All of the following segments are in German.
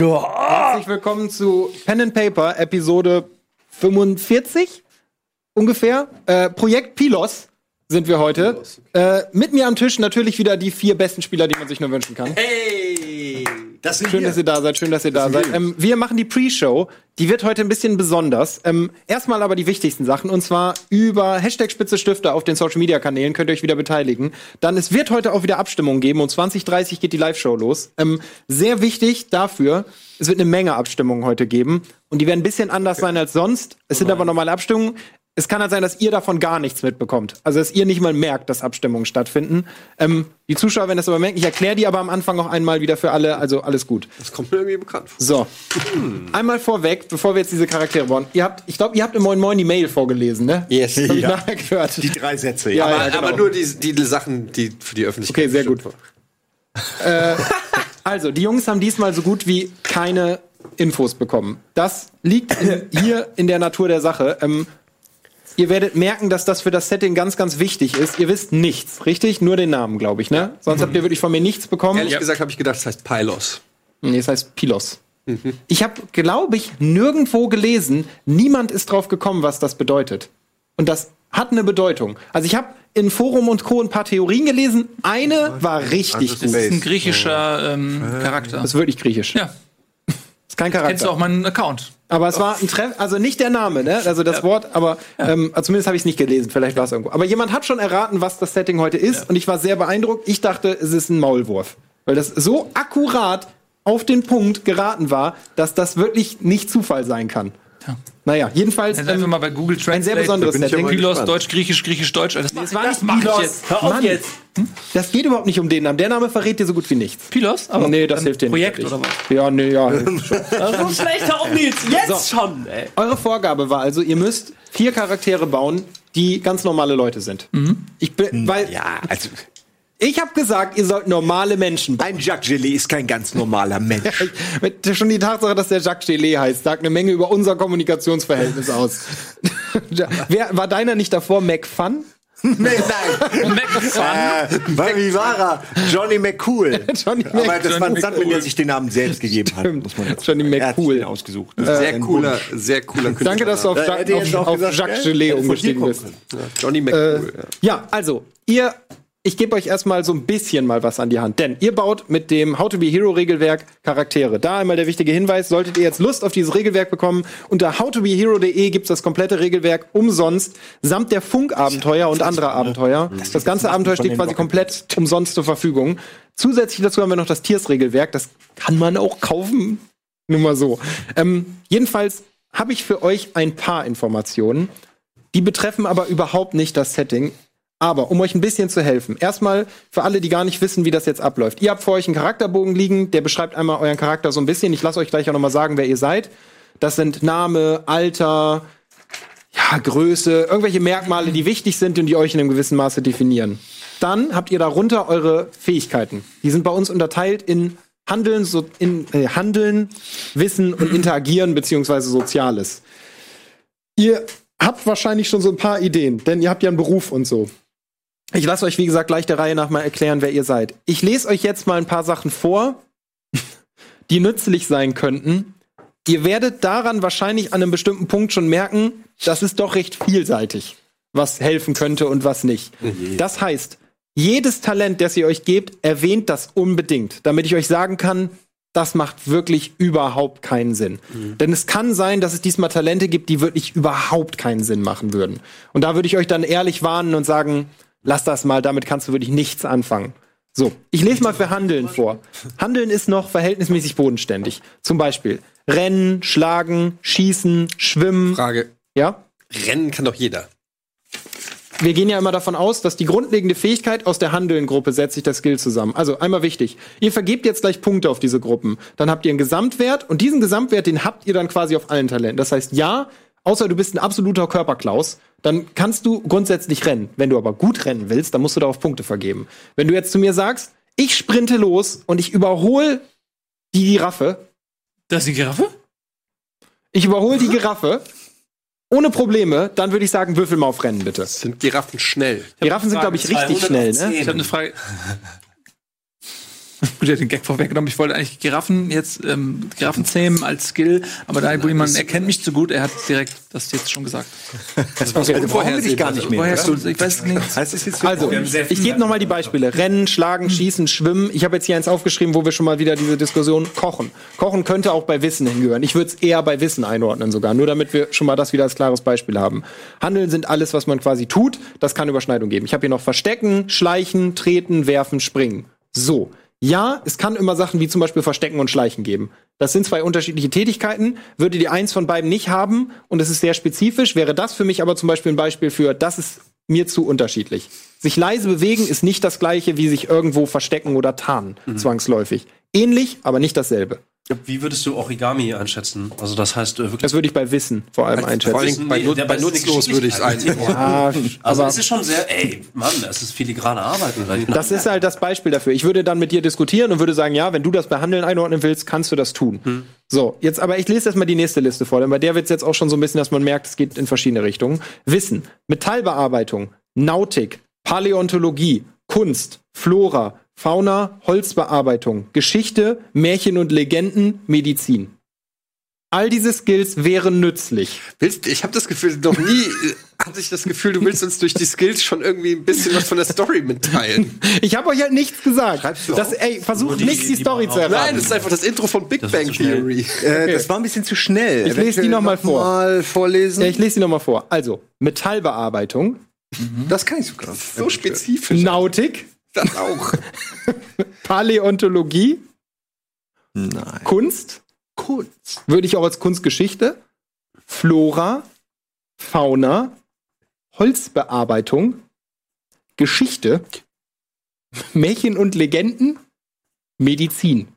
Herzlich willkommen zu Pen and Paper, Episode 45 ungefähr. Äh, Projekt Pilos sind wir heute. Äh, mit mir am Tisch natürlich wieder die vier besten Spieler, die man sich nur wünschen kann. Hey! Das sind Schön, dass ihr da seid, schön, dass ihr da seid. Ähm, wir machen die Pre-Show. Die wird heute ein bisschen besonders. Ähm, erstmal aber die wichtigsten Sachen. Und zwar über Hashtag Spitze Stifte auf den Social Media Kanälen könnt ihr euch wieder beteiligen. Dann, es wird heute auch wieder Abstimmungen geben. Um 20.30 geht die Live-Show los. Ähm, sehr wichtig dafür, es wird eine Menge Abstimmungen heute geben. Und die werden ein bisschen anders sein als sonst. Es sind aber normale Abstimmungen. Es kann halt sein, dass ihr davon gar nichts mitbekommt. Also, dass ihr nicht mal merkt, dass Abstimmungen stattfinden. Ähm, die Zuschauer werden das aber merken. Ich erkläre die aber am Anfang noch einmal wieder für alle. Also, alles gut. Das kommt mir irgendwie bekannt vor. So. Einmal vorweg, bevor wir jetzt diese Charaktere bauen. Ihr habt, ich glaube, ihr habt im Moin Moin die Mail vorgelesen, ne? Yes. Das hab ich Ja. nachher gehört. Die drei Sätze, Ja, ja. ja, aber, genau. aber nur die, die, die Sachen, die für die Öffentlichkeit. Okay, sehr gut. waren. Also, die Jungs haben diesmal so gut wie keine Infos bekommen. Das liegt in, hier in der Natur der Sache. Ähm, ihr werdet merken, dass das für das Setting ganz, ganz wichtig ist. Ihr wisst nichts, richtig? Nur den Namen, glaube ich, ne? Sonst habt ihr wirklich von mir nichts bekommen. Ehrlich gesagt habe ich gedacht, das heißt Pylos. Nee, es heißt Pilos. Ich habe, glaube ich, nirgendwo gelesen, niemand ist drauf gekommen, was das bedeutet. Und das hat eine Bedeutung. Also ich habe in Forum und Co. ein paar Theorien gelesen. Eine war richtig das gut. ist Das ist ein griechischer ähm, Charakter. Das ist wirklich griechisch. Ja, Kein kennst du Charakter. auch meinen Account. Aber es war ein Treff, also nicht der Name, ne? Also das Wort, aber ähm, also zumindest habe ich es nicht gelesen. Vielleicht war es irgendwo. Aber jemand hat schon erraten, was das Setting heute ist, und ich war sehr beeindruckt. Ich dachte, es ist ein Maulwurf, weil das so akkurat auf den Punkt geraten war, dass das wirklich nicht Zufall sein kann. Ja. Naja, jedenfalls. Einfach Ähm, mal bei Google Translate. ein sehr besonderes bin ich Setting. aber Pilos. Deutsch, Griechisch, Griechisch, Deutsch. Das, Es war das nicht mach ich Pilos. jetzt. Hör auf jetzt. Das geht überhaupt nicht um den Namen. Der Name verrät dir so gut wie nichts. Pilos? Aber nee, das hilft dir nicht. Projekt oder was? Ja, nee, ja. So schlecht auch nicht. Jetzt So. schon, ey. Eure Vorgabe war also, ihr müsst vier Charaktere bauen, die ganz normale Leute sind. Ich bin, weil Ja, also ich habe gesagt, ihr sollt normale Menschen bauen. ein Jacques Gelee ist kein ganz normaler Mensch. Mit- Schon die Tatsache, dass der Jacques Gelee heißt, sagt eine Menge über unser Kommunikationsverhältnis aus. Wer, war deiner nicht davor McFun? nee, nein. McFun. Äh, wie war er? Johnny McCool. Johnny Aber das Mc- war Johnny Sandman, der sich den Namen selbst gegeben hat. Stimmt. Muss man jetzt Johnny Er hat McCool. ausgesucht. Sehr cooler, sehr cooler Künstler. Danke, dass du auf, jetzt auf, auch auf gesagt, Jacques? Gelee umgestiegen bist. können. Johnny McCool. Ja, also, ihr, ich gebe euch erstmal so ein bisschen mal was an die Hand. Denn ihr baut mit dem How to Be Hero Regelwerk Charaktere. Da einmal der wichtige Hinweis, solltet ihr jetzt Lust auf dieses Regelwerk bekommen, unter howtobehero.de gibt's das komplette Regelwerk umsonst, samt der Funkabenteuer und anderer Abenteuer. Das ganze Abenteuer steht quasi komplett umsonst zur Verfügung. Zusätzlich dazu haben wir noch das Tiers-Regelwerk. Das kann man auch kaufen. Nur mal so. Ähm, jedenfalls habe ich für euch ein paar Informationen. Die betreffen aber überhaupt nicht das Setting. Aber um euch ein bisschen zu helfen, erstmal für alle, die gar nicht wissen, wie das jetzt abläuft. Ihr habt vor euch einen Charakterbogen liegen, der beschreibt einmal euren Charakter so ein bisschen. Ich lasse euch gleich auch noch mal sagen, wer ihr seid. Das sind Name, Alter, ja, Größe, irgendwelche Merkmale, die wichtig sind und die euch in einem gewissen Maße definieren. Dann habt ihr darunter eure Fähigkeiten. Die sind bei uns unterteilt in Handeln, so in äh, Handeln, Wissen und Interagieren beziehungsweise Soziales. Ihr habt wahrscheinlich schon so ein paar Ideen, denn ihr habt ja einen Beruf und so. Ich lasse euch, wie gesagt, gleich der Reihe nach mal erklären, wer ihr seid. Ich lese euch jetzt mal ein paar Sachen vor, die nützlich sein könnten. Ihr werdet daran wahrscheinlich an einem bestimmten Punkt schon merken, das ist doch recht vielseitig, was helfen könnte und was nicht. Das heißt, jedes Talent, das ihr euch gebt, erwähnt das unbedingt, damit ich euch sagen kann, das macht wirklich überhaupt keinen Sinn. Denn es kann sein, dass es diesmal Talente gibt, die wirklich überhaupt keinen Sinn machen würden. Und da würde ich euch dann ehrlich warnen und sagen, lass das mal, damit kannst du wirklich nichts anfangen. So, ich lese mal für Handeln vor. Handeln ist noch verhältnismäßig bodenständig. Zum Beispiel Rennen, Schlagen, Schießen, Schwimmen. Frage. Ja? Rennen kann doch jeder. wir gehen ja immer davon aus, dass die grundlegende Fähigkeit aus der Handeln-Gruppe setzt sich das Skill zusammen. Also einmal wichtig, ihr vergebt jetzt gleich Punkte auf diese Gruppen. Dann habt ihr einen Gesamtwert und diesen Gesamtwert, den habt ihr dann quasi auf allen Talenten. Das heißt, ja, außer du bist ein absoluter Körperklaus, dann kannst du grundsätzlich rennen. Wenn du aber gut rennen willst, dann musst du darauf Punkte vergeben. Wenn du jetzt zu mir sagst, ich sprinte los und ich überhole die Giraffe, Das ist die Giraffe? ich überhole die Giraffe ohne Probleme, dann würde ich sagen, würfel mal auf Rennen bitte. Sind Giraffen schnell? Giraffen sind, glaube ich, richtig schnell, ne? Ich habe eine Frage. Gut, er hat den Gag vorweggenommen. Ich wollte eigentlich Giraffen jetzt, ähm, Giraffen zähmen als Skill, aber da jemand erkennt mich zu gut, er hat direkt das jetzt schon gesagt. Das war so Also brauchen wir dich gar nicht mehr. Woher oder? hast du, ich weiß nicht. Heißt das jetzt Also, ich gebe noch mal die Beispiele. Rennen, Schlagen, Schießen, Schwimmen. Ich habe jetzt hier eins aufgeschrieben, wo wir schon mal wieder diese Diskussion Kochen. Kochen könnte auch bei Wissen hingehören. Ich würde es eher bei Wissen einordnen sogar, nur damit wir schon mal das wieder als klares Beispiel haben. Handeln sind alles, was man quasi tut. Das kann Überschneidung geben. Ich habe hier noch Verstecken, Schleichen, Treten, Werfen, Springen. So. Ja, es kann immer Sachen wie zum Beispiel Verstecken und Schleichen geben. Das sind zwei unterschiedliche Tätigkeiten. Würde die eins von beiden nicht haben und es ist sehr spezifisch, wäre das für mich aber zum Beispiel ein Beispiel für, das ist mir zu unterschiedlich. Sich leise bewegen ist nicht das gleiche wie sich irgendwo verstecken oder tarnen, zwangsläufig. Ähnlich, aber nicht dasselbe. Wie würdest du Origami einschätzen? Also das heißt äh, wirklich. Das würde ich bei Wissen vor allem einschätzen. Vor allem bei, Nee, bei das ist eine nutzlos würde ich es ein. Geschicklichkeit. Ah, Also aber es ist schon sehr, ey, Mann, es ist filigrane Arbeiten. das ist halt das Beispiel dafür. Ich würde dann mit dir diskutieren und würde sagen, ja, wenn du das bei Handeln einordnen willst, kannst du das tun. So, jetzt aber ich lese erstmal die nächste Liste vor, denn bei der wird es jetzt auch schon so ein bisschen, dass man merkt, es geht in verschiedene Richtungen. Wissen, Metallbearbeitung, Nautik, Paläontologie, Kunst, Flora, Fauna, Holzbearbeitung, Geschichte, Märchen und Legenden, Medizin. All diese Skills wären nützlich. Willst, ich habe das Gefühl, noch nie äh, hatte ich das Gefühl, du willst uns durch die Skills schon irgendwie ein bisschen was von der Story mitteilen. Ich habe euch halt nichts gesagt. Schreibst du Das, ey, versucht die- nicht die die Story zu erraten. Nein, das ist einfach das Intro von Big Das Bang. Theory. Äh, Das war ein bisschen zu schnell. Ich lese die noch mal vor. Mal vorlesen. Ja, ich lese sie nochmal vor. Also, Metallbearbeitung, das kann ich sogar. So spezifisch. Nautik, Das auch. Paläontologie, Nein. Kunst, Kunst. würde ich auch als Kunstgeschichte, Flora, Fauna, Holzbearbeitung, Geschichte, Märchen und Legenden, Medizin.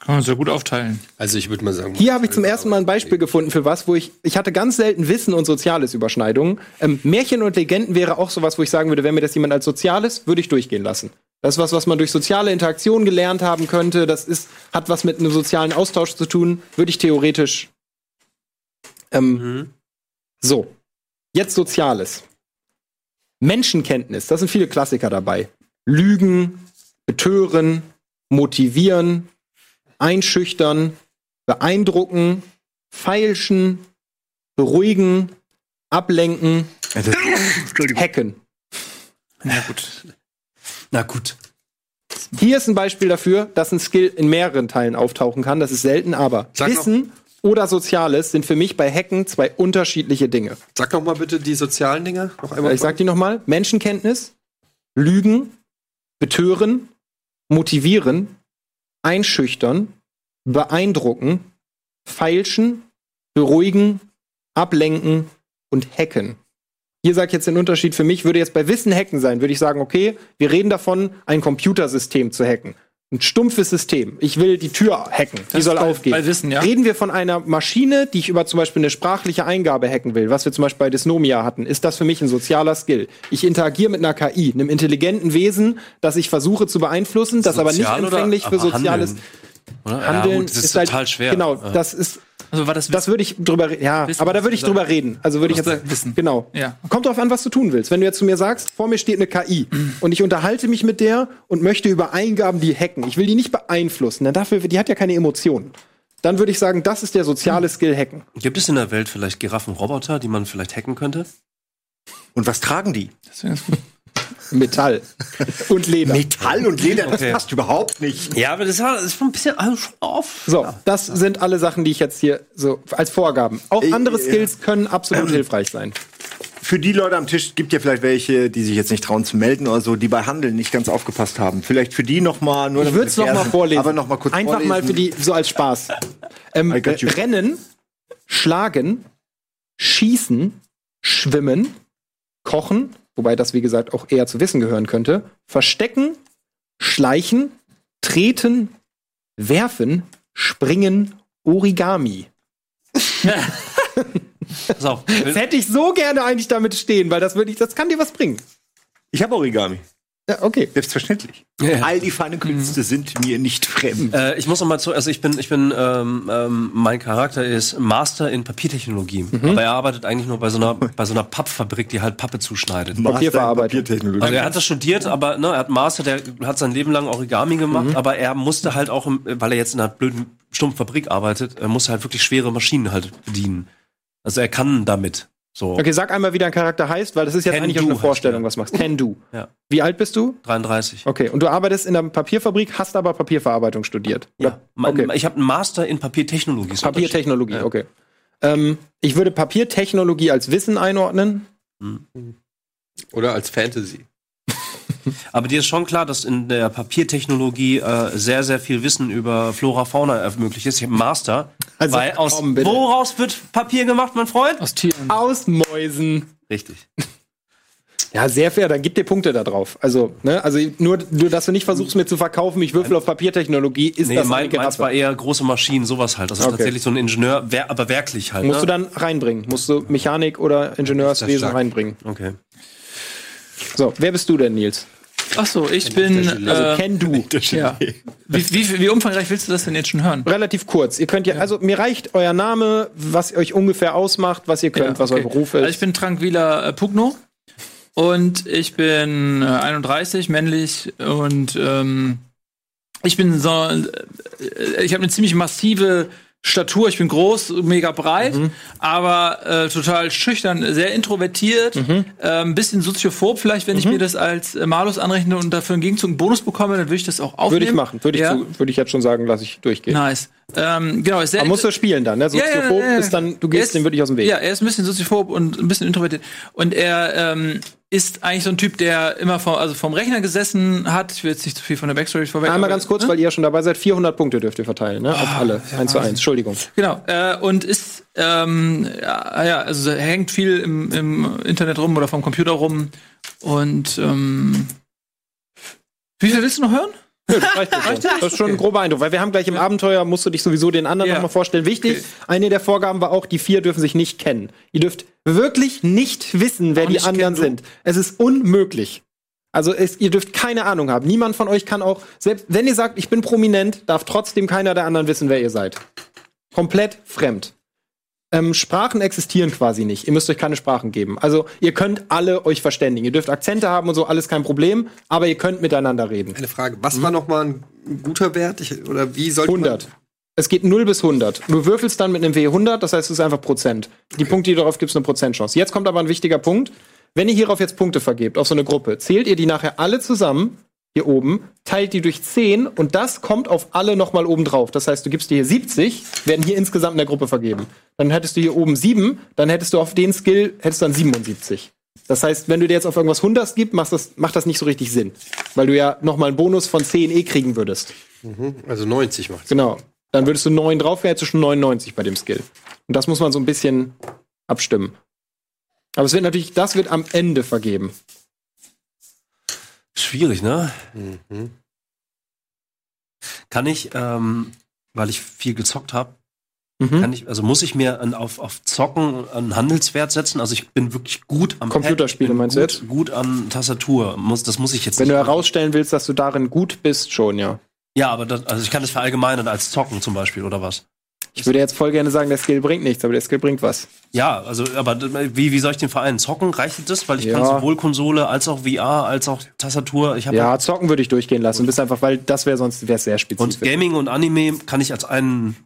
Kann man sehr gut aufteilen. Also ich würde mal sagen. Hier habe ich zum ersten Mal ein Beispiel gefunden für was, wo ich, ich hatte ganz selten Wissen und Soziales Überschneidungen. Ähm, Märchen und Legenden wäre auch sowas, wo ich sagen würde, wenn mir das jemand als Soziales, würde ich durchgehen lassen. Das ist was, was man durch soziale Interaktion gelernt haben könnte. Das ist, hat was mit einem sozialen Austausch zu tun. Würde ich theoretisch. Ähm, So. Jetzt Soziales. Menschenkenntnis. Da sind viele Klassiker dabei. Lügen, betören, motivieren, einschüchtern, beeindrucken, feilschen, beruhigen, ablenken, hacken. Ja, gut. Na gut. Hier ist ein Beispiel dafür, dass ein Skill in mehreren Teilen auftauchen kann. Das ist selten, aber Sag noch- Wissen oder Soziales sind für mich bei Hacken zwei unterschiedliche Dinge. Sag doch mal bitte die sozialen Dinge. Noch einmal. Ich sag die nochmal. Menschenkenntnis, Lügen, betören, motivieren, einschüchtern, beeindrucken, feilschen, beruhigen, ablenken und hacken. Hier sage ich jetzt den Unterschied für mich, würde jetzt bei Wissen hacken sein, würde ich sagen, okay, wir reden davon, ein Computersystem zu hacken. Ein stumpfes System. Ich will die Tür hacken. Die Das soll ist bei- aufgehen. bei Wissen, ja. Reden wir von einer Maschine, die ich über zum Beispiel eine sprachliche Eingabe hacken will, was wir zum Beispiel bei Dysnomia hatten, ist das für mich ein sozialer Skill. Ich interagiere mit einer KI, einem intelligenten Wesen, das ich versuche zu beeinflussen, das aber nicht Sozial empfänglich für soziales Handeln? Handeln. ja, gut, das ist, total halt, schwer. Genau, das ist, Also war das das würde ich drüber reden. Ja, Wissen, aber da würde ich du drüber reden. Also würde ich jetzt wissen. Genau. Ja. Kommt drauf an, was du tun willst. Wenn du jetzt zu mir sagst, vor mir steht eine KI und ich unterhalte mich mit der und möchte über Eingaben die hacken. Ich will die nicht beeinflussen, denn dafür, die hat ja keine Emotionen. Dann würde ich sagen, das ist der soziale Skill Hacken. Gibt es in der Welt vielleicht Giraffenroboter, die man vielleicht hacken könnte? Und was tragen die? Deswegen ist gut. Metall und Leder. Metall und Leder, das Okay. passt überhaupt nicht. Ja, aber das war das ist schon ein bisschen also auf. So, das sind alle Sachen, die ich jetzt hier so als Vorgaben. Auch Äh, andere äh, Skills können absolut hilfreich sein. Für die Leute am Tisch gibt ja vielleicht welche, die sich jetzt nicht trauen zu melden oder so, die bei Handeln nicht ganz aufgepasst haben. Vielleicht für die noch mal nur Ich würde es noch mal vorlesen. Aber noch mal kurz Einfach vorlesen. mal für die, so als Spaß. Ähm. Rennen, schlagen, schießen, schwimmen, kochen, wobei das wie gesagt auch eher zu wissen gehören könnte, verstecken, schleichen, treten, werfen, springen, Origami. Pass auf. Das hätte ich so gerne eigentlich damit stehen, weil das wirklich, das kann dir was bringen. Ich habe Origami. Ja, okay. Selbstverständlich. Ja. All die feinen Künste sind mir nicht fremd. Äh, ich muss noch mal zu, also ich bin, ich bin, ähm, ähm, mein Charakter ist Master in Papiertechnologie, aber er arbeitet eigentlich nur bei so einer, bei so einer Pappfabrik, die halt Pappe zuschneidet. Papierverarbeitung. Papiertechnologie. Also er hat das studiert, aber ne, er hat Master, der hat sein Leben lang Origami gemacht, aber er musste halt auch, im, weil er jetzt in einer blöden stumpfen Fabrik arbeitet, er musste halt wirklich schwere Maschinen halt bedienen. Also er kann damit. So Okay, sag einmal, wie dein Charakter heißt, weil das ist jetzt Can eigentlich eine Vorstellung, was du machst. Can do. Ja. Wie alt bist du? 33. Okay, und du arbeitest in einer Papierfabrik, hast aber Papierverarbeitung studiert. Ja. Okay. Ich habe einen Master in Papiertechnologie. Papiertechnologie, Ja. okay. Ähm, ich würde Papiertechnologie als Wissen einordnen. Oder als Fantasy. Aber dir ist schon klar, dass in der Papiertechnologie äh, sehr, sehr viel Wissen über Flora, Fauna möglich ist. Ich habe einen Master. Also, weil aus komm, bitte. woraus wird Papier gemacht, mein Freund? Aus Tieren. Aus Mäusen. Richtig. Ja, sehr fair, dann gib dir Punkte da drauf. Also, ne, also nur, nur, dass du nicht versuchst, mir zu verkaufen, ich würfel auf Papiertechnologie, ist Nee, das mein, eine meins war eher große Maschinen, sowas halt. Das ist Okay. tatsächlich so ein Ingenieur, wer, aber werklich halt. Musst ne? du dann reinbringen. Musst du Mechanik oder Ingenieurswesen reinbringen. Okay. So, wer bist du denn, Nils? Ach so, ich bin. Also, Äh, Ken du. ja. wie, wie, wie umfangreich willst du das denn jetzt schon hören? Relativ kurz. Ihr könnt ja, also mir reicht euer Name, was euch ungefähr ausmacht, was ihr könnt, Ja, was euer okay. Beruf ist. Also ich bin Tranquila äh, Pugno und ich bin äh, 31, männlich und ähm, ich bin so, äh, ich habe eine ziemlich massive Statur, ich bin groß, mega breit, Mhm. aber äh, total schüchtern, sehr introvertiert, Mhm. äh, ein bisschen soziophob vielleicht, wenn ich mir das als äh, Malus anrechne und dafür im Gegenzug einen Bonus bekomme, dann würde ich das auch aufnehmen. würde ich machen. Würde ich, ja? zu, würde ich jetzt schon sagen, lasse ich durchgehen. Nice. Ähm, genau, ist sehr Aber musst du spielen dann, ne? Soziophob ja, ja. ist dann, du gehst dem wirklich aus dem Weg. Ja, er ist ein bisschen soziophob und ein bisschen introvertiert. Und er ähm, ist eigentlich so ein Typ, der immer vom, also vom Rechner gesessen hat. Ich will jetzt nicht zu viel von der Backstory vorweg. Einmal ganz kurz, ne? weil ihr schon dabei seid, 400 Punkte dürft ihr verteilen, ne? Auf alle. Eins zu eins. Entschuldigung. Genau. Äh, und ist, ähm, ja, ja, also hängt viel im, im Internet rum oder vom Computer rum. Und ähm, wie viel willst du noch hören? Das reicht. Das ist schon ein grober Eindruck, weil wir haben gleich im Abenteuer, musst du dich sowieso den anderen Ja. nochmal vorstellen. Wichtig, Okay. eine der Vorgaben war auch, die vier dürfen sich nicht kennen. Ihr dürft wirklich nicht wissen, wer Auch die anderen sind. Es ist unmöglich. Also es, ihr dürft keine Ahnung haben. Niemand von euch kann auch, selbst wenn ihr sagt, ich bin prominent, darf trotzdem keiner der anderen wissen, wer ihr seid. Komplett fremd. Ähm, Sprachen existieren quasi nicht. Ihr müsst euch keine Sprachen geben. Also ihr könnt alle euch verständigen. Ihr dürft Akzente haben und so, alles kein Problem. Aber ihr könnt miteinander reden. Eine Frage, was war noch mal ein guter Wert? Ich, oder wie sollte 100. Es geht 0 bis 100. Du würfelst dann mit einem W100, das heißt, es ist einfach Prozent. Die Punkte, die du darauf gibst, eine Prozentchance. Jetzt kommt aber ein wichtiger Punkt. Wenn ihr hierauf jetzt Punkte vergebt, auf so eine Gruppe, zählt ihr die nachher alle zusammen, hier oben, teilt die durch 10 und das kommt auf alle nochmal oben drauf. Das heißt, du gibst dir hier 70, werden hier insgesamt in der Gruppe vergeben. Dann hättest du hier oben 7, dann hättest du auf den Skill, hättest du dann 77. Das heißt, wenn du dir jetzt auf irgendwas 100 gibst, macht das, macht das nicht so richtig Sinn. Weil du ja nochmal einen Bonus von 10 eh kriegen würdest. man, also 90 macht Genau. Dann würdest du 9 drauf, du schon 99 bei dem Skill. Und das muss man so ein bisschen abstimmen. Aber es wird natürlich, das wird am Ende vergeben. Schwierig, ne? Mhm. Kann ich, ähm, weil ich viel gezockt habe, Mhm. kann ich, also muss ich mir an, auf, auf Zocken einen Handelswert setzen? Also ich bin wirklich gut am Computerspiele meinst du gut, jetzt? Gut an Tastatur. Muss, das muss ich jetzt Wenn du herausstellen willst, dass du darin gut bist, schon, ja. Ja, aber das, also ich kann das verallgemeinern als Zocken zum Beispiel oder was? Ich würde jetzt voll gerne sagen, der Skill bringt nichts, aber der Skill bringt was. Ja, also, aber wie, wie soll ich den vereinen? Zocken reicht das? Weil ich Ja. kann sowohl Konsole als auch VR als auch Tastatur. Ich Ja, zocken würde ich durchgehen lassen. Bist einfach, weil das wäre sonst wär's sehr und spezifisch. Gaming und Anime kann ich als einen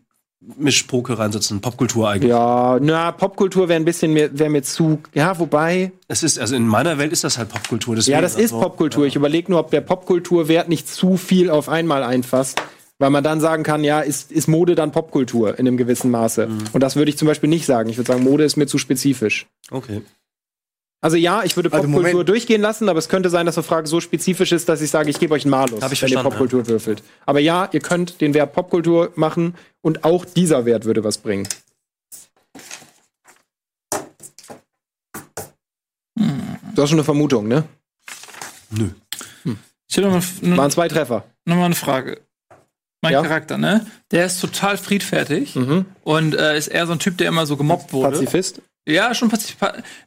Mischpoke reinsetzen. Popkultur eigentlich. Ja, na, Popkultur wäre ein bisschen mehr, wäre mir zu. Ja, wobei. Es ist, also in meiner Welt ist das halt Popkultur. deswegen, Ja, das ist also, Popkultur. Ich überlege nur, ob der Popkulturwert nicht zu viel auf einmal einfasst. Weil man dann sagen kann, ja, ist, ist Mode dann Popkultur in einem gewissen Maße. Mhm. Und das würde ich zum Beispiel nicht sagen. Ich würde sagen, Mode ist mir zu spezifisch. Okay. Also ja, ich würde Also Popkultur Moment. durchgehen lassen, aber es könnte sein, dass die Frage so spezifisch ist, dass ich sage, ich gebe euch einen Malus, wenn ihr Popkultur würfelt. Aber ja, ihr könnt den Wert Popkultur machen und auch dieser Wert würde was bringen. Du hast schon eine Vermutung, ne? Nö. Ich habe noch, mal- Waren zwei Treffer. noch mal eine Frage. Mein Ja. Charakter, ne? Der ist total friedfertig Mhm. und äh, ist eher so ein Typ, der immer so gemobbt wurde. Pazifist. Ja, schon Pazif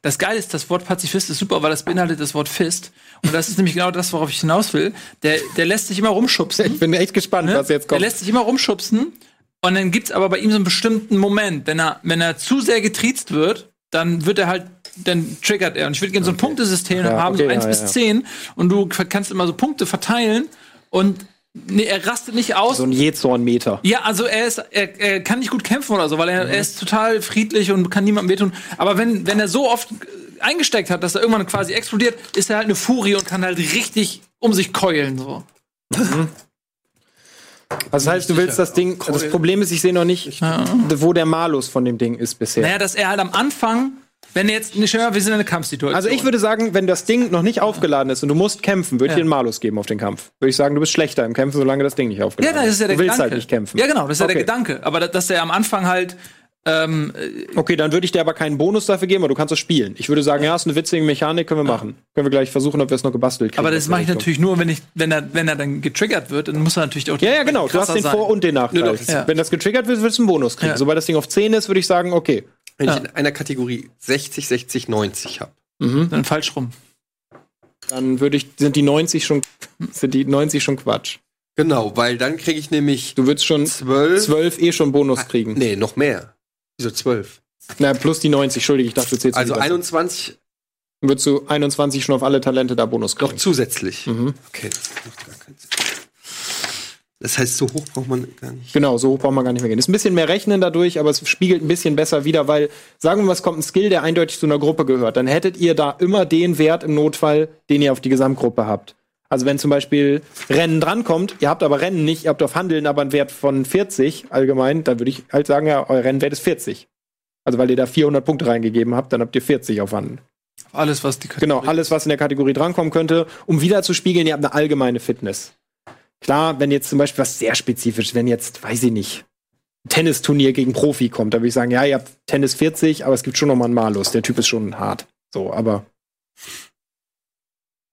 Das Geile ist, das Wort Pazifist ist super, weil das beinhaltet das Wort Fist. Und das ist nämlich genau das, worauf ich hinaus will. Der, der lässt sich immer rumschubsen. Ich bin echt gespannt, ne? was jetzt Der kommt. lässt sich immer rumschubsen. Und dann gibt's aber bei ihm so einen bestimmten Moment. Wenn er, wenn er zu sehr getriezt wird, dann wird er halt, dann triggert er. Und ich würde gerne so ein Punktesystem Ja, haben, okay, so eins ja, bis ja. zehn. Und du kannst immer so Punkte verteilen. Und nee, er rastet nicht aus. So ein Jezorn-Meter. Ja, also er ist, er, er kann nicht gut kämpfen oder so, weil er, Mhm. er ist total friedlich und kann niemandem wehtun. Aber wenn, wenn er so oft eingesteckt hat, dass er irgendwann quasi explodiert, ist er halt eine Furie und kann halt richtig um sich keulen, so. Also das heißt, du willst das Ding. Das Problem ist, ich sehe noch nicht, wo der Malus von dem Ding ist bisher. Naja, dass er halt am Anfang, wenn jetzt, nicht schön, wir sind in einer Kampfsituation. Also ich würde sagen, wenn das Ding noch nicht aufgeladen ist und du musst kämpfen, würde ich Ja. dir einen Malus geben auf den Kampf. Würde ich sagen, du bist schlechter im Kämpfen, solange das Ding nicht ja, aufgeladen das ist ja der Du willst Gedanke. halt nicht kämpfen. Ja, genau, das ist ja der. Gedanke. Aber da- dass er am Anfang halt, ähm, Okay, dann würde ich dir aber keinen Bonus dafür geben, aber du kannst es spielen. Ich würde sagen, ja, ist eine witzige Mechanik, können wir machen. Können wir gleich versuchen, ob wir es noch gebastelt kriegen. aber das der mache ich natürlich nur, wenn ich, wenn er, wenn er dann getriggert wird, dann muss er natürlich auch Ja, ja, genau. Du hast den sein. Vor- und den Nachteil. Ja. Wenn das getriggert wird, wirst du einen Bonus kriegen. Ja. Sobald das Ding auf 10 ist, würde ich sagen, okay. Wenn Ja. ich in einer Kategorie 60, 60, 90 habe. Dann falsch rum. Dann würde ich, sind die 90 schon, sind die 90 schon Quatsch. Genau, weil dann kriege ich nämlich Du würdest schon 12. 12 eh schon Bonus kriegen. Nee, noch mehr. Wieso 12? Na, plus die 90, Entschuldige, ich dachte, du zählst Also die ganze. 21 Dann würdest du 21 schon auf alle Talente da Bonus noch kriegen. zusätzlich. Mhm. Okay, das macht gar keinen Sinn. Das heißt, so hoch braucht man gar nicht. Genau, so hoch braucht man gar nicht mehr gehen. Ist ein bisschen mehr Rechnen dadurch, aber es spiegelt ein bisschen besser wieder, weil, sagen wir mal, es kommt ein Skill, der eindeutig zu einer Gruppe gehört. Dann hättet ihr da immer den Wert im Notfall, den ihr auf die Gesamtgruppe habt. Also wenn zum Beispiel Rennen drankommt, ihr habt aber Rennen nicht, ihr habt auf Handeln aber einen Wert von 40 allgemein, dann würde ich halt sagen, ja, euer Rennwert ist 40. Also weil ihr da 400 Punkte reingegeben habt, dann habt ihr 40 auf Handeln. Alles, was die Genau, alles, was in der Kategorie drankommen könnte, um wieder zu spiegeln, ihr habt eine allgemeine Fitness. Klar, wenn jetzt zum Beispiel was sehr spezifisch, wenn jetzt, weiß ich nicht, ein Tennisturnier gegen Profi kommt, da würde ich sagen, ja, ihr habt Tennis 40, aber es gibt schon noch mal einen Malus. Der Typ ist schon hart. So, aber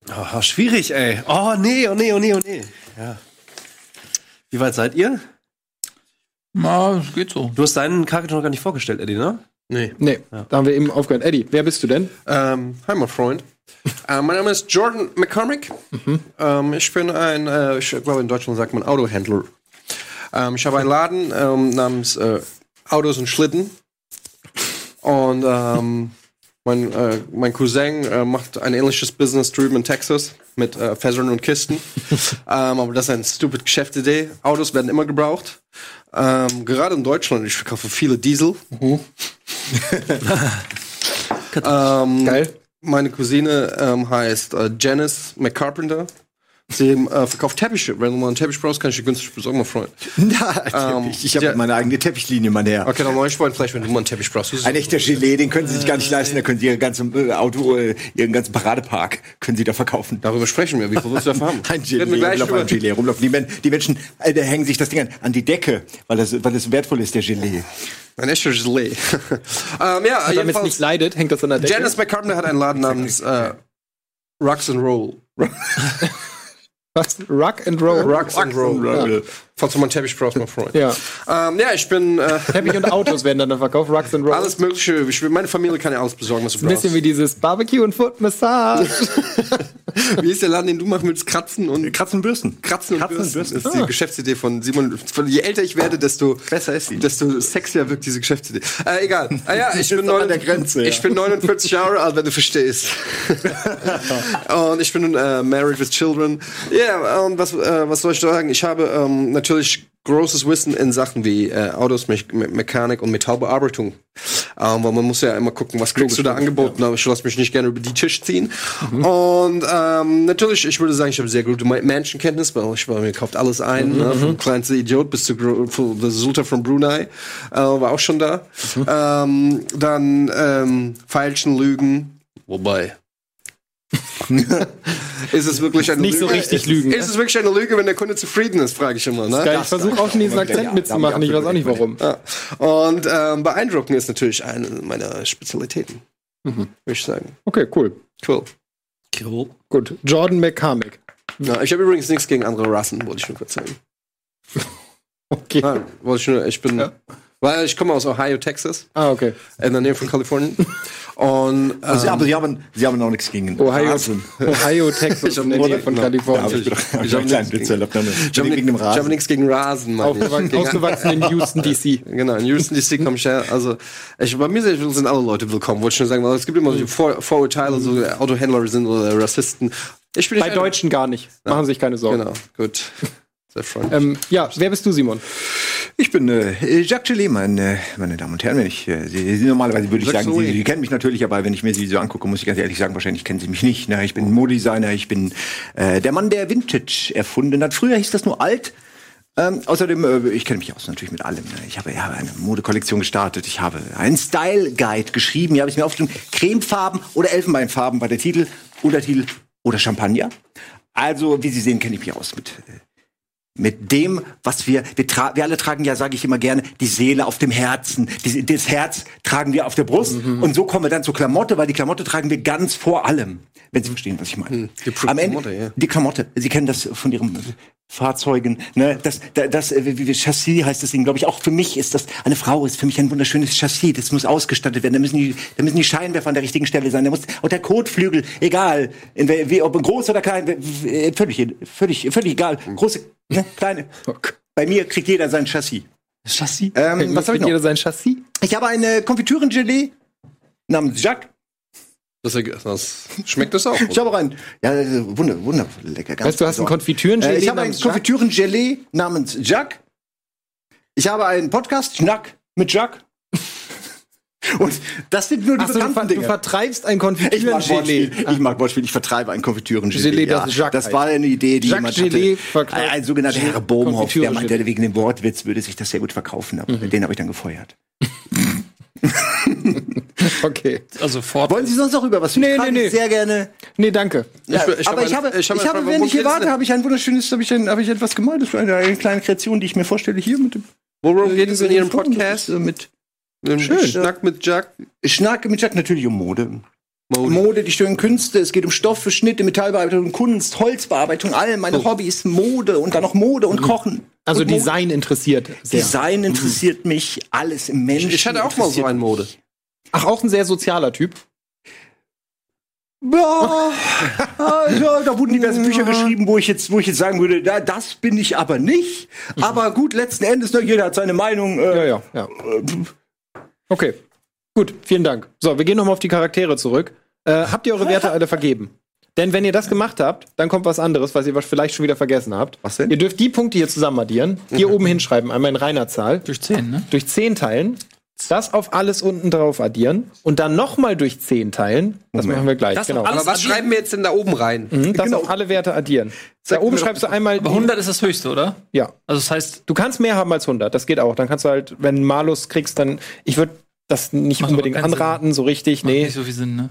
Aha, schwierig, ey. Oh, nee, oh, nee, oh, nee, oh, nee. Ja. Wie weit seid ihr? Ja, das geht so. Du hast deinen Charakter noch gar nicht vorgestellt, Eddie, ne? Nee. nee, da haben wir eben aufgehört. Eddie, wer bist du denn? Ähm, hi, mein Freund. Äh, mein Name ist Jordan McCormick. Ähm, ich bin ein, äh, ich glaube, in Deutschland sagt man Autohändler. Ähm, ich habe einen Laden ähm, namens äh, Autos und Schlitten. Und ähm, mein, äh, mein Cousin äh, macht ein ähnliches Business drüben in Texas mit äh, Fässern und Kisten. ähm, aber das ist eine stupid Geschäftsidee. Autos werden immer gebraucht. Ähm, gerade in Deutschland, ich verkaufe viele Diesel. ähm, Geil. Meine Cousine ähm, heißt äh, Janice McCarpenter. Sie äh, verkauft Teppiche. Wenn du mal einen Teppich brauchst, kann ich dir günstig besorgen, mein Freund. Ja, Ähm, ich ich habe ja. meine eigene Teppichlinie, mein Herr. Okay, dann mache ich vorhin vielleicht, wenn du mal einen Teppich brauchst. Ein echter Gelee, den können Sie sich gar nicht leisten. Da können Sie Ihr ganzes äh, Auto, äh, Ihren ganzen Paradepark können Sie da verkaufen. Darüber sprechen wir. Wie viel willst du davon haben? Ein Gelee, rumlaufen, ein. Gelee rumlaufen. Die, Men die Menschen äh, da hängen sich das Ding an, an die Decke, weil das, weil das wertvoll ist, der Gelee. Ein echter Gelee. ähm, ja, Damit es nicht leidet, hängt das an der Decke. Janice McCarpenter hat einen Laden namens äh, Rocks and Roll. Was? Rock and Roll. Rocks and Roll. Falls du mal einen Teppich brauchst, mein Freund. Ja. Ähm, ja, ich bin äh, Teppich und Autos werden dann da verkauft. Rocks and Roll. alles Mögliche. Ich, meine Familie kann ja alles besorgen, was du ein bisschen brauchst. wie dieses Barbecue und Foot Massage. Wie ist der Laden, den du machst mit Kratzen und. Kratzen und Kratzen und Bürsten. Bürsten. Das ist die Geschäftsidee von Simon. Von, je älter ich werde, desto Besser ist sie. desto sexier wirkt diese Geschäftsidee. Äh, egal. Ah, ja, ich bin, der Grenze, ich ja. bin 49 Jahre alt, wenn du verstehst. und ich bin äh, married with children. Ja, und was, äh, was soll ich sagen? Ich habe ähm, natürlich großes Wissen in Sachen wie äh, Autos, Me Me Mechanik und Metallbearbeitung. Ähm, weil man muss ja immer gucken, was kriegst du da angeboten, aber ich lasse mich nicht gerne über die Tisch ziehen. Und ähm, natürlich, ich würde sagen, ich habe sehr gute Menschenkenntnis, weil ich war, mir kauft alles ein, ne, vom kleinsten Idiot bis zu der Sultan von Brunei, äh, war auch schon da. Ähm, dann ähm, Feilschen, Lügen, wobei. ist es wirklich eine Nicht Lüge? so richtig ist, lügen, Ist es wirklich eine Lüge, wenn der Kunde zufrieden ist, frage ich immer. Ne? Ich versuche auch schon diesen Akzent mitzumachen. Ich weiß auch nicht warum. Ja. Und ähm, beeindrucken ist natürlich eine meiner Spezialitäten. Mhm. Würde ich sagen. Okay, cool. Cool. Cool. Gut. Jordan McCormick. Ja, ich habe übrigens nichts gegen andere Rassen, wollte ich nur kurz sagen. Okay. Nein, wollte ich nur, ich bin. Ja. Weil ich komme aus Ohio, Texas, Ah, okay. in der Nähe von Kalifornien. Und Also, ähm, aber sie haben, sie haben noch nichts gegen Ohio, Rasen. Ohio, Texas, in der Nähe von Ja, Kalifornien. ich doch Ich hab nichts ich habe Wegen dem ich hab Rasen. nichts gegen Rasen, ich. Aufgewachsen, Gegen- ausgewachsen in Houston, DC. Genau, in Houston DC komme ich her. Also, ich, bei mir sind alle Leute willkommen, wollte ich schon sagen, weil es gibt immer so Vor Vorurteile, so Autohändler sind oder Rassisten. Ich bin Bei Deutschen gar nicht. Machen sich keine Sorgen. Genau, gut. Sehr freundlich. Ähm, ja, wer bist du, Simon? Ich bin äh, Jacques Gelee, meine, meine Damen und Herren. Wenn ich, äh, Sie, Sie, normalerweise würde ich Jacques sagen, Sie, Gelee. Sie kennen mich natürlich, aber wenn ich mir Sie so angucke, muss ich ganz ehrlich sagen, wahrscheinlich kennen Sie mich nicht. Ne? Ich bin Modedesigner, ich bin äh, der Mann, der Vintage erfunden hat. Früher hieß das nur alt. Ähm, außerdem, äh, ich kenne mich aus natürlich mit allem. Ne? Ich habe ja eine Modekollektion gestartet. Ich habe einen Style Guide geschrieben. Hier habe ich mir aufgeschrieben, Cremefarben oder Elfenbeinfarben bei der Titel, Untertitel oder Champagner. Also, wie Sie sehen, kenne ich mich aus mit äh, mit dem, was wir, wir, tra wir alle tragen ja, sage ich immer gerne, die Seele auf dem Herzen. Die, das Herz tragen wir auf der Brust. Und so kommen wir dann zur Klamotte, weil die Klamotte tragen wir ganz vor allem. Wenn Sie verstehen, was ich meine. die Pro- Am Ende, Klamotte, ja. die Klamotte. Sie kennen das von Ihren Fahrzeugen. Ne? Das, da- das, äh, Chassis heißt das Ding, glaube ich. Auch für mich ist das, eine Frau ist für mich ein wunderschönes Chassis. Das muss ausgestattet werden. Da müssen die, da müssen die Scheinwerfer an der richtigen Stelle sein. Da muss, auch der Kotflügel, egal. In, wie, ob groß oder klein, äh, völlig, völlig, völlig egal. Große, ne, kleine. Bei mir kriegt jeder sein Chassis. Chassis? Ähm, was habe ich noch? Jeder sein Chassis? Ich habe eine Konfitürengelee namens Jacques. Das, das schmeckt das auch. Ich habe auch ein, ja, äh, wunder, wunder, lecker. Ganz Weißt du, du hast ein besorgt. Konfitüren-Gelee Äh, ich habe ein namens Jacques? Konfitüren-Gelee namens Jacques. Ich habe einen Podcast, Schnack mit Jacques. Und das sind nur die Ach so, du, bekannten ver du Dinge. vertreibst ein Ich mag Konfitüren-Gelee. Wortspiel. Ich mag Wortspiel. Ich vertreibe ein Konfitüren-Gelee. Gelee, das Jacques das heißt. war eine Idee, die Jacques jemand Gelee hatte. Ein, ein sogenannter Herr Bohmhoff, der meinte, wegen dem Wortwitz würde sich das sehr gut verkaufen. Aber Mhm. den habe ich dann gefeuert. Okay. Also Ford. Wollen Sie sonst noch über was? Nee, Ich nee, nee. Sehr gerne. Nee, danke. Ja, Ich- ich aber hab ich habe, ich ich habe, wenn warum ich hier warte, habe ich ein wunderschönes, habe ich, ein, habe ich etwas gemalt. Das war eine, eine kleine Kreation, die ich mir vorstelle hier mit dem. Worum geht es in Ihrem Podcast? ist, äh, Mit Schön. Schnack mit Jack. Schnack mit Jack natürlich um Mode. Mode. die schönen Künste. Es geht um Stoffe, Schnitte, Metallbearbeitung, Kunst, Holzbearbeitung, all meine Hobbys, Mode und dann noch Mode und Kochen. Also und Mode. Design interessiert sehr. Design interessiert mich, alles im Menschen. Ich hatte auch mal so ein Mode. Ach, auch ein sehr sozialer Typ. Ja, also, da wurden diverse Bücher geschrieben, wo ich jetzt, wo ich jetzt sagen würde, da, das bin ich aber nicht. Aber gut, letzten Endes, ne, jeder hat seine Meinung. Äh, Ja, ja, ja. Okay. Gut, vielen Dank. So, wir gehen nochmal auf die Charaktere zurück. Äh, habt ihr eure Werte alle vergeben? Denn wenn ihr das gemacht habt, dann kommt was anderes, was ihr vielleicht schon wieder vergessen habt. Was denn? Ihr dürft die Punkte hier zusammen addieren, hier oben hinschreiben, einmal in reiner Zahl, Durch 10, ne? durch 10 teilen, das auf alles unten drauf addieren und dann nochmal durch 10 teilen. Das machen wir gleich. Das genau. Aber was schreiben wir jetzt denn da oben rein? Mhm, das Genau. auf alle Werte addieren. Da oben schreibst du einmal. Aber 100 ist das höchste, oder? Ja. Also das heißt, Du kannst mehr haben als 100, das geht auch. Dann kannst du halt, wenn Malus kriegst, dann. Ich würde das nicht Macht unbedingt anraten, so richtig. macht Nee. nicht so viel Sinn, ne?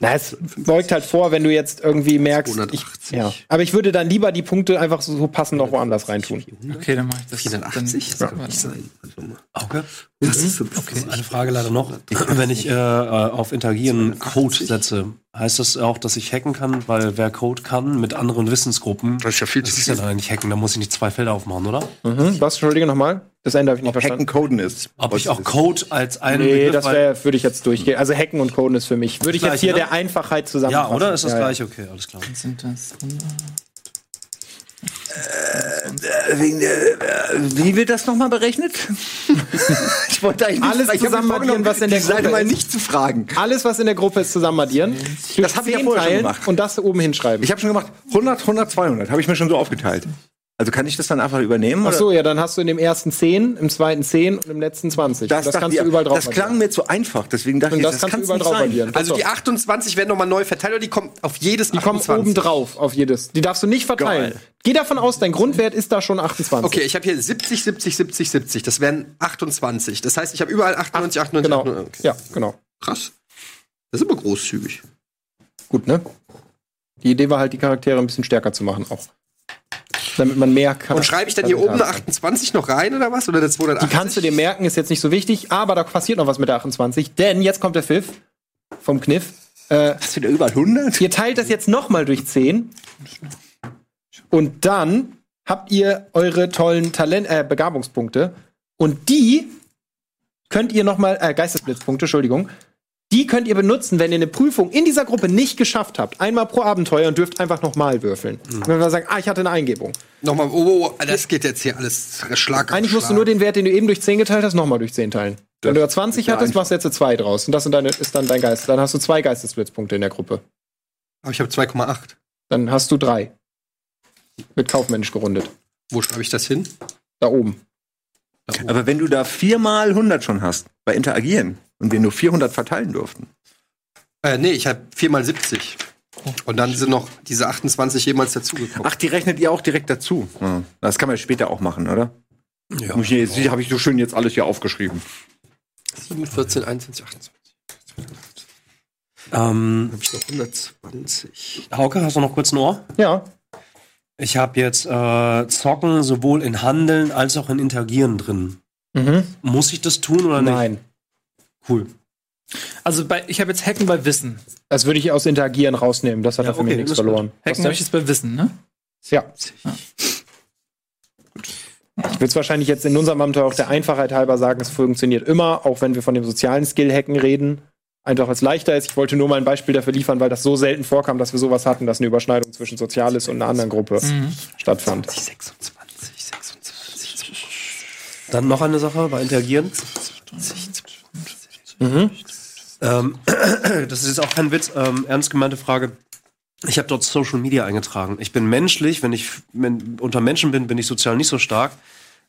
Na, es beugt halt vor, wenn du jetzt irgendwie merkst. Ich, 280. ja. Aber ich würde dann lieber die Punkte einfach so, so passend noch woanders reintun. Okay, dann mach ich das. 480? Dann, Das kann nicht sein. Warte mal. Auge? Das ist so- Okay, eine Frage leider noch. Wenn ich äh, äh, auf Interagieren Code setze, heißt das auch, dass ich hacken kann? Weil wer Code kann mit anderen Wissensgruppen, Das ist ja viel das zu ist ja viel. dann eigentlich hacken, da muss ich nicht zwei Felder aufmachen, oder? Mhm. Was, Entschuldige nochmal? Das Ende habe ich nicht Hacken verstanden. Coden ist. Ob ich auch Code als einen Nee, Begriff, das wär, würde ich jetzt durchgehen. Also Hacken und Coden ist für mich. Würde ich jetzt hier ne? der Einfachheit Ja, zusammenfassen. oder? Ist das Ja, ja. gleich? Okay, alles klar. sind das 100. Äh, wegen der, äh, wie wird das nochmal berechnet? ich wollte eigentlich Alles ich hab mir zusammen vorgenommen, addieren, was in der Gruppe mal ist. nicht zu fragen. Alles, was in der Gruppe ist, zusammen addieren. Das habe ich ja vorher schon gemacht. und das oben hinschreiben. Ich habe schon gemacht, 100, 100, 200. Habe ich mir schon so aufgeteilt. Also kann ich das dann einfach übernehmen? Ach oder? so, ja, dann hast du in dem ersten 10, im zweiten 10 und im letzten 20. das, das kannst ich- du überall drauf Das klang mir zu einfach, deswegen dachte Und ich, das das kannst du überall nicht drauf sein. addieren. Also die doch. 28 werden nochmal neu verteilt oder die kommen auf jedes Die kommen 28? oben drauf auf jedes. Die darfst du nicht verteilen. Geil. Geh davon aus, dein Grundwert ist da schon 28. Okay, ich habe hier 70, 70, 70, 70. Das wären 28. Das heißt, ich habe überall 98, 98, Genau. 98. Okay. Ja, genau. Krass. Das ist aber großzügig. Gut, ne? Die Idee war halt, die Charaktere ein bisschen stärker zu machen auch. Damit man mehr kann. Und schreibe ich dann hier oben eine 28 noch rein oder was? Oder eine Die 280? kannst du dir merken, ist jetzt nicht so wichtig, aber da passiert noch was mit der 28, denn jetzt kommt der Pfiff vom Kniff. Äh, Hast du da überall 100? ihr teilt das jetzt nochmal durch 10 und dann habt ihr eure tollen Talent äh, Begabungspunkte und die könnt ihr noch mal, äh, Geistesblitzpunkte, Entschuldigung. Die könnt ihr benutzen, wenn ihr eine Prüfung in dieser Gruppe nicht geschafft habt. Einmal pro Abenteuer und dürft einfach nochmal würfeln. Wenn wir sagen, ah, ich hatte eine Eingebung. Nochmal, oh, oh, das geht jetzt hier alles Schlag auf Eigentlich musst du nur den Wert, den du eben durch 10 geteilt hast, nochmal durch 10 teilen. Wenn du da 20 hattest, machst du jetzt 2 draus. Und das sind deine, ist dann dein Geist. Dann hast du zwei Geistesblitzpunkte in der Gruppe. Aber ich habe 2,8. Dann hast du drei. Mit kaufmännisch gerundet. Wo schreibe ich das hin? Da oben. Aber wenn du da viermal 100 schon hast, bei Interagieren, und wir nur 400 verteilen durften. Äh, nee, ich habe 4 mal 70. Und dann sind noch diese 28 jemals dazugekommen. Ach, die rechnet ihr auch direkt dazu. Ja. Das kann man später auch machen, oder? ja. Muss ich jetzt, habe ich so schön jetzt alles hier aufgeschrieben. 7, 14, 21, 28. Ähm, Habe ich noch 120. Hauke, hast du noch kurz ein Ohr? Ja. Ich habe jetzt äh, Zocken sowohl in Handeln als auch in Interagieren drin. Mhm. Muss ich das tun oder nicht? Nein. Cool. Also bei, ich habe jetzt Hacken bei Wissen. Das würde ich aus Interagieren rausnehmen. Das hat Ja, da für mich okay, nichts das ist verloren. Hacken habe ich jetzt bei Wissen, ne? Ja. Ich will es wahrscheinlich jetzt in unserem Abenteuer auch der Einfachheit halber sagen, es funktioniert immer, auch wenn wir von dem sozialen Skill-Hacken reden. Einfach weil es leichter ist. Ich wollte nur mal ein Beispiel dafür liefern, weil das so selten vorkam, dass wir sowas hatten, dass eine Überschneidung zwischen Soziales und einer anderen Gruppe stattfand. 26, 26. Dann noch eine Sache bei Interagieren. Ähm, das ist jetzt auch kein Witz, ähm, ernst gemeinte Frage. Ich habe dort Social Media eingetragen. Ich bin menschlich, wenn ich wenn, unter Menschen bin, bin ich sozial nicht so stark.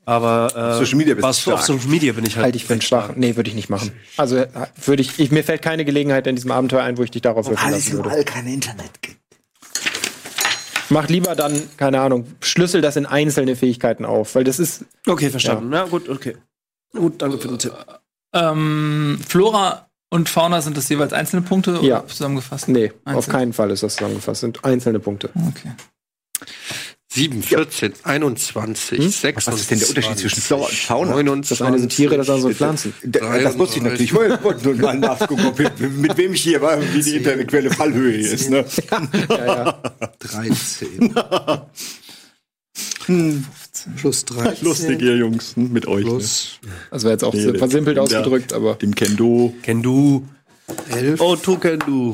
Aber äh, Social Media bist stark. auf Social Media bin ich halt. Halte ich für einen schwach. Nee, würde ich nicht machen. Also äh, würde ich, ich, mir fällt keine Gelegenheit in diesem Abenteuer ein, wo ich dich darauf würfeln lassen würde. kein Internet gibt. Mach lieber dann, keine Ahnung, schlüssel das in einzelne Fähigkeiten auf, weil das ist, Okay, verstanden. Ja, gut, okay. Gut, danke für den Tipp. Ähm, Flora und Fauna sind das jeweils einzelne Punkte Ja. oder zusammengefasst? nee, Einzeln. auf keinen Fall ist das zusammengefasst. Das sind einzelne Punkte. Okay. 7, 14, 21, Hm? 26. Was ist denn der Unterschied zwischen Flora und Fauna? 29, Das eine sind Tiere, das andere sind Pflanzen. D- Das wusste ich natürlich. Ich wollte wollte nur mal nachgucken, mit wem ich hier war, wie die intellektuelle Fallhöhe hier ist. Ne? Ja, ja. 13. Plus 13. Lustig, ihr Jungs, mit euch. Plus Das wäre jetzt auch Nee, versimpelt der- ausgedrückt, aber. Ne? Dem Kendo. Kenn du. 11. Oh, du kenn du.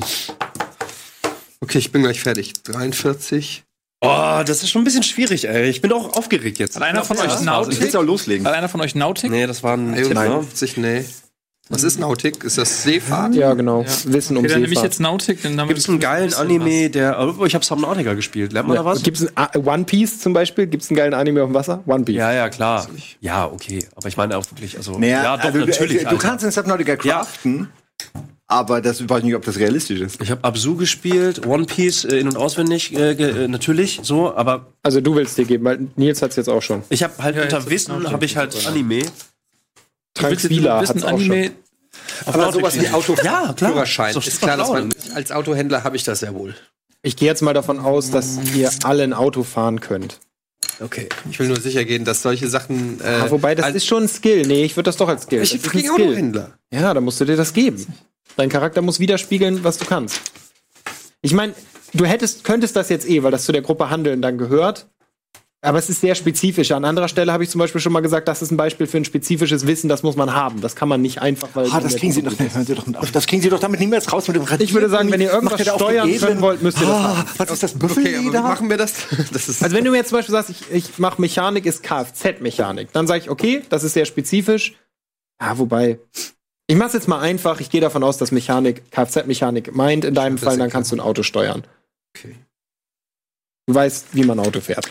Okay, ich bin gleich fertig. 43. Oh, das ist schon ein bisschen schwierig, ey. Ich bin auch aufgeregt jetzt. Hat einer von euch Ich Nautik? will auch loslegen. Hat einer von euch Nautik? Nee, das war ein Tipp, ne? 51, nee. Was ist Nautik? Ist das Seefahrt? Ja, genau. Wissen um Okay, dann nehme ich Seefahrt. jetzt Nautik. Dann Gibt es einen geilen Anime, der. Oh, ich habe Subnautica gespielt. Lernt man da was? Gibt es One Piece zum Beispiel? Gibt es einen geilen Anime auf dem Wasser? One Piece. Ja, ja, klar. Ja, okay. Aber ich meine auch wirklich, also. Naja, ja, doch, also, natürlich. Du, du Alter. kannst in Subnautica craften, aber das ich weiß nicht, ob das realistisch ist. Ich habe Absu gespielt, One Piece äh, in- und auswendig, äh, äh, natürlich, so, aber Also du willst dir geben, weil Nils hat es jetzt auch schon. ich habe halt Ja, unter Wissen habe ich halt Anime. Tranquila hat es auch Anime. schon. Aber sowas wie Auto Ja, klar. Führerschein. Ist klar, dass man als Autohändler habe ich das ja wohl. Ich gehe jetzt mal davon aus, dass ihr alle ein Auto fahren könnt. Okay. Ich will nur sicher gehen, dass solche Sachen. Äh, Ah, wobei, das ist schon ein Skill. Nee, ich würde das doch als Skill. Ich bin. Autohändler. Ja, dann musst du dir das geben. Dein Charakter muss widerspiegeln, was du kannst. Ich meine, du hättest, könntest das jetzt eh, weil das zu der Gruppe Handeln dann gehört. Aber es ist sehr spezifisch. An anderer Stelle habe ich zum Beispiel schon mal gesagt, das ist ein Beispiel für ein spezifisches Wissen, das muss man haben. Das kann man nicht einfach, weil. Ah, das kriegen Sie doch, hören Sie doch auf. Das kriegen Sie doch damit niemals raus mit dem Ich würde sagen, wenn ihr irgendwas da steuern können wollt, müsst ihr das Ah, haben. was ist das Okay, aber wie Büffelleder? machen wir das? das ist Also wenn du mir jetzt zum Beispiel sagst, ich, ich mache Mechanik, ist Kfz-Mechanik, dann sage ich, okay, das ist sehr spezifisch. Ja, wobei, ich mache es jetzt mal einfach. Ich gehe davon aus, dass Mechanik Kfz-Mechanik meint in deinem Fall, dann kannst du ein Auto steuern. okay. Du weißt, wie man Auto fährt.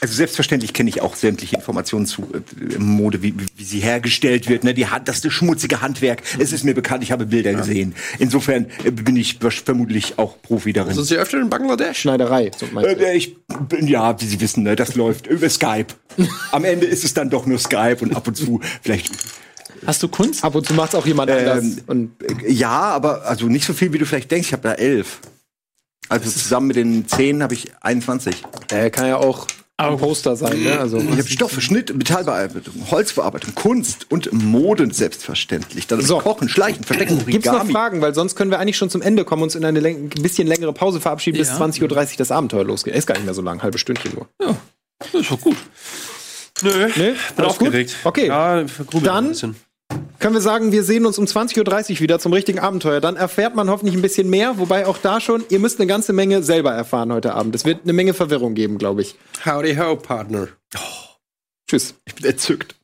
Also selbstverständlich kenne ich auch sämtliche Informationen zu äh, Mode, wie, wie, sie hergestellt wird. Ne? Die Hand, das ist schmutzige Handwerk. Es ist mir bekannt, ich habe Bilder gesehen. Insofern äh, bin ich vermutlich auch Profi darin. Sind Sie öfter in Bangladesch? Schneiderei, so du. Äh, ich bin, ja, wie Sie wissen, ne, das läuft über Skype. Am Ende ist es dann doch nur Skype und ab und zu vielleicht. Hast du Kunst? Ab und zu macht auch jemand anders. Ähm, Und äh, Ja, aber also nicht so viel, wie du vielleicht denkst. Ich habe da elf. Also zusammen mit den zehn habe ich 21. äh, kann ja auch ein Poster sein, ne? Also, Ich habe Stoffe, Schnitt, Metallbearbeitung, Holzverarbeitung, Kunst und Moden selbstverständlich. Dann So. Kochen, Schleichen, Verdecken, Gibt's noch Origami. Fragen? Weil sonst können wir eigentlich schon zum Ende kommen, uns in eine ein bisschen längere Pause verabschieden, bis Ja. 20.30 Uhr das Abenteuer losgeht. Ist gar nicht mehr so lang, halbe Stündchen nur. Das ist doch gut. Nö, Nee? bin Alles gut? aufgeregt. Okay. Ja, Dann-. Können wir sagen, wir sehen uns um 20.30 Uhr wieder zum richtigen Abenteuer. Dann erfährt man hoffentlich ein bisschen mehr, wobei auch da schon, ihr müsst eine ganze Menge selber erfahren heute Abend. Es wird eine Menge Verwirrung geben, glaube ich. Howdy ho, Partner. Tschüss. Ich bin entzückt.